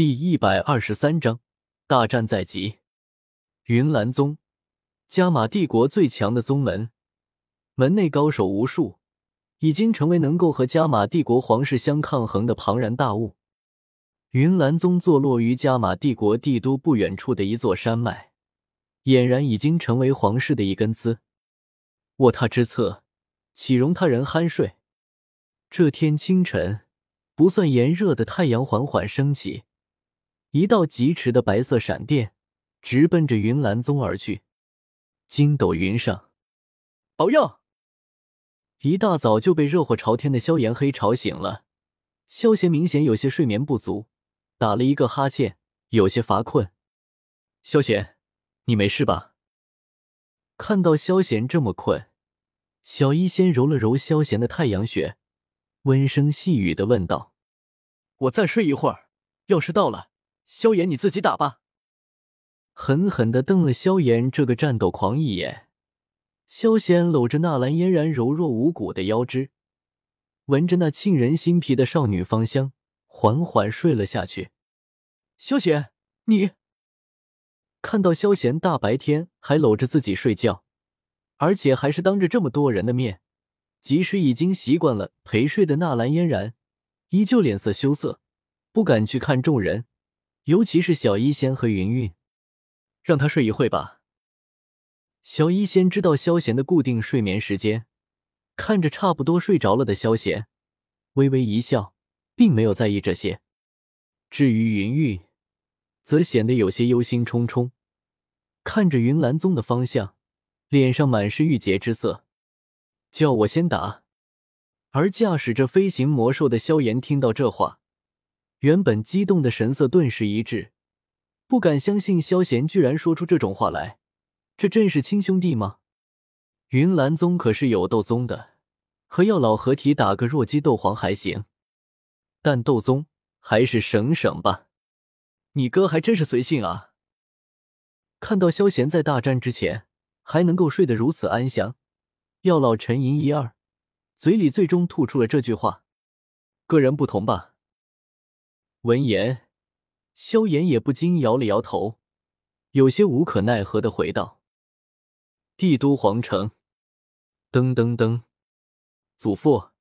第一百二十三章大战在即。云岚宗，加玛帝国最强的宗门，门内高手无数，已经成为能够和加玛帝国皇室相抗衡的庞然大物。云岚宗坐落于加玛帝国帝都不远处的一座山脉，俨然已经成为皇室的一根刺。卧榻之侧，岂容他人酣睡？这天清晨，不算炎热的太阳缓缓升起。一道疾驰的白色闪电直奔着云岚宗而去，筋斗云上，宝药！一大早就被热火朝天的萧炎黑吵醒了。萧贤明显有些睡眠不足，打了一个哈欠，有些乏困。萧贤，你没事吧？看到萧贤这么困，小医仙揉了揉萧贤的太阳穴，温声细语的问道：“我再睡一会儿，要是到了。”萧炎，你自己打吧！狠狠的瞪了萧炎这个战斗狂一眼。萧贤搂着纳兰嫣然柔弱无骨的腰肢，闻着那沁人心脾的少女芳香，缓缓睡了下去。萧贤，你看到萧贤大白天还搂着自己睡觉，而且还是当着这么多人的面，即使已经习惯了陪睡的纳兰嫣然，依旧脸色羞涩，不敢去看众人。尤其是小医仙和云云，让他睡一会吧。小医仙知道萧贤的固定睡眠时间，看着差不多睡着了的萧贤，微微一笑，并没有在意这些。至于云云，则显得有些忧心忡忡，看着云岚宗的方向，脸上满是郁结之色。叫我先打。而驾驶着飞行魔兽的萧炎听到这话。原本激动的神色顿时一滞，不敢相信萧贤居然说出这种话来。这真是亲兄弟吗？云岚宗可是有斗宗的，和药老合体打个弱鸡斗皇还行，但斗宗还是省省吧。你哥还真是随性啊！看到萧贤在大战之前还能够睡得如此安详，药老沉吟一二，嘴里最终吐出了这句话：“个人不同吧。”闻言，萧炎也不禁摇了摇头，有些无可奈何的回道：“帝都皇城，噔噔噔，祖父，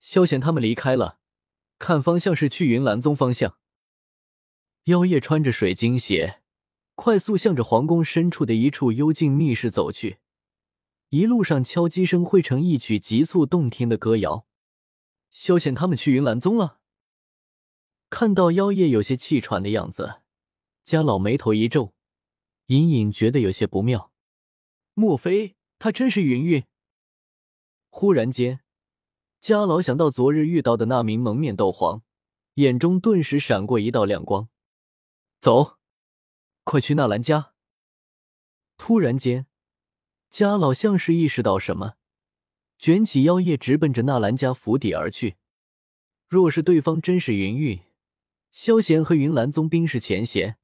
萧贤他们离开了，看方向是去云岚宗方向。”妖夜穿着水晶鞋，快速向着皇宫深处的一处幽静密室走去，一路上敲击声汇成一曲急促动听的歌谣。萧贤他们去云岚宗了。看到妖夜有些气喘的样子，家老眉头一皱，隐隐觉得有些不妙。莫非他真是云云？忽然间，家老想到昨日遇到的那名蒙面斗皇，眼中顿时闪过一道亮光。走，快去纳兰家！突然间，家老像是意识到什么，卷起妖夜直奔着纳兰家府邸而去。若是对方真是云云，萧贤和云岚宗冰释前嫌，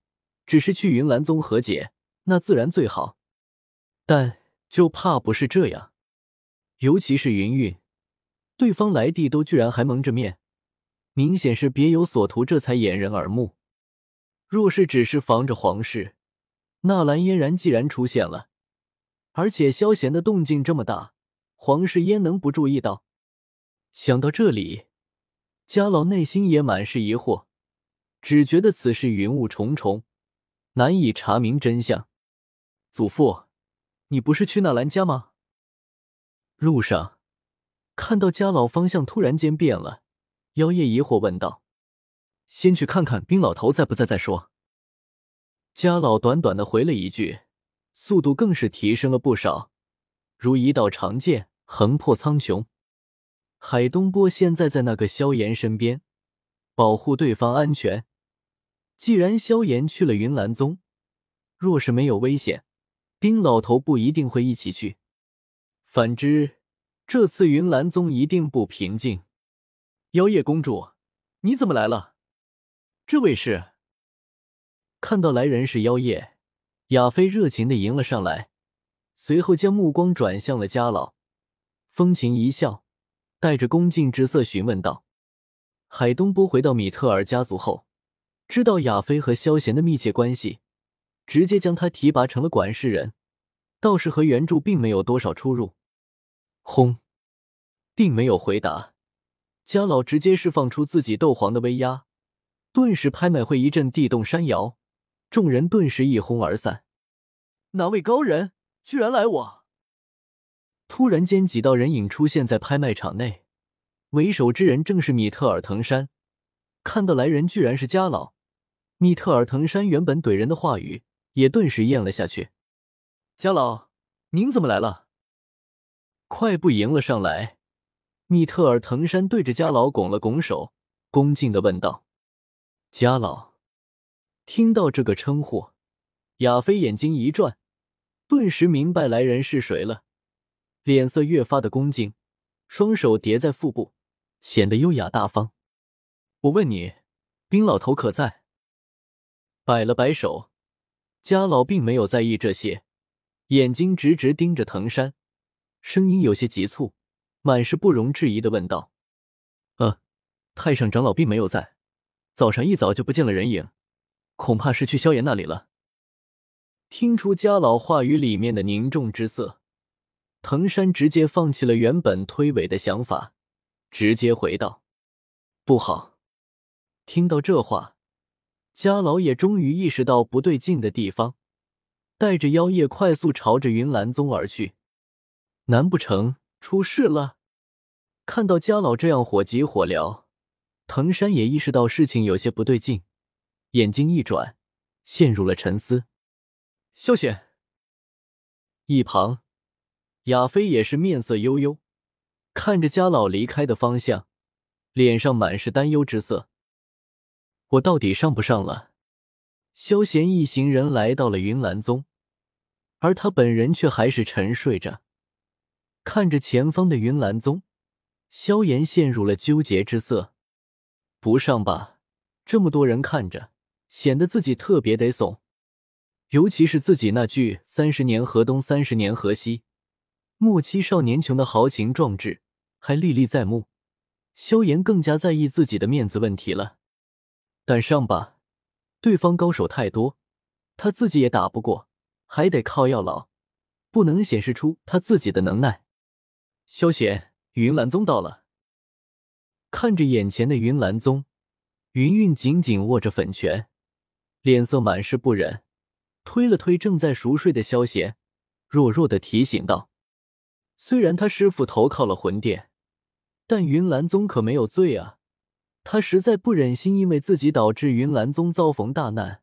只是去云岚宗和解，那自然最好。但就怕不是这样，尤其是云云，对方来帝都居然还蒙着面，明显是别有所图，这才掩人耳目。若是只是防着皇室，纳兰嫣然既然出现了，而且萧贤的动静这么大，皇室焉能不注意到？想到这里，家老内心也满是疑惑。只觉得此事云雾重重，难以查明真相。祖父，你不是去纳兰家吗？路上看到家老方向突然间变了，妖夜疑惑问道：“先去看看冰老头在不在再说。”家老短短的回了一句，速度更是提升了不少，如一道长剑横破苍穹。海东波现在在那个萧炎身边，保护对方安全。既然萧炎去了云岚宗，若是没有危险，丁老头不一定会一起去。反之，这次云岚宗一定不平静。妖夜公主，你怎么来了？这位是……看到来人是妖夜，亚飞热情的迎了上来，随后将目光转向了家老，风情一笑，带着恭敬之色询问道：“海东波回到米特尔家族后。”知道亚飞和萧贤的密切关系，直接将他提拔成了管事人，倒是和原著并没有多少出入。轰，并没有回答，家老直接释放出自己斗皇的威压，顿时拍卖会一阵地动山摇，众人顿时一哄而散。哪位高人居然来我？突然间，几道人影出现在拍卖场内，为首之人正是米特尔藤山。看到来人居然是家老，米特尔藤山原本怼人的话语也顿时咽了下去。家老，您怎么来了？快步迎了上来，米特尔藤山对着家老拱了拱手，恭敬的问道：“家老。”听到这个称呼，亚飞眼睛一转，顿时明白来人是谁了，脸色越发的恭敬，双手叠在腹部，显得优雅大方。我问你，冰老头可在？摆了摆手，家老并没有在意这些，眼睛直直盯着藤山，声音有些急促，满是不容置疑的问道：“呃，太上长老并没有在，早上一早就不见了人影，恐怕是去萧炎那里了。”听出家老话语里面的凝重之色，藤山直接放弃了原本推诿的想法，直接回道：“不好。”听到这话，家老也终于意识到不对劲的地方，带着妖夜快速朝着云岚宗而去。难不成出事了？看到家老这样火急火燎，藤山也意识到事情有些不对劲，眼睛一转，陷入了沉思。萧险。一旁，亚飞也是面色悠悠，看着家老离开的方向，脸上满是担忧之色。我到底上不上了？萧贤一行人来到了云岚宗，而他本人却还是沉睡着。看着前方的云岚宗，萧炎陷入了纠结之色。不上吧，这么多人看着，显得自己特别得怂。尤其是自己那句“三十年河东，三十年河西”，莫欺少年穷的豪情壮志还历历在目。萧炎更加在意自己的面子问题了。但上吧，对方高手太多，他自己也打不过，还得靠药老，不能显示出他自己的能耐。萧贤，云岚宗到了。看着眼前的云岚宗，云韵紧紧握着粉拳，脸色满是不忍，推了推正在熟睡的萧贤，弱弱的提醒道：“虽然他师傅投靠了魂殿，但云岚宗可没有罪啊。”他实在不忍心，因为自己导致云岚宗遭逢大难。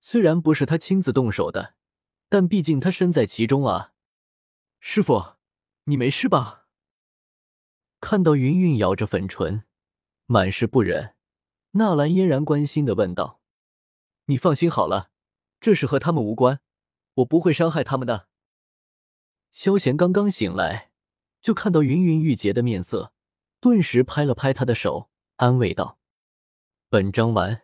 虽然不是他亲自动手的，但毕竟他身在其中啊。师傅，你没事吧？看到云云咬着粉唇，满是不忍，纳兰嫣然关心的问道：“你放心好了，这事和他们无关，我不会伤害他们的。”萧贤刚刚醒来，就看到云云郁结的面色，顿时拍了拍他的手。安慰道：“本章完。”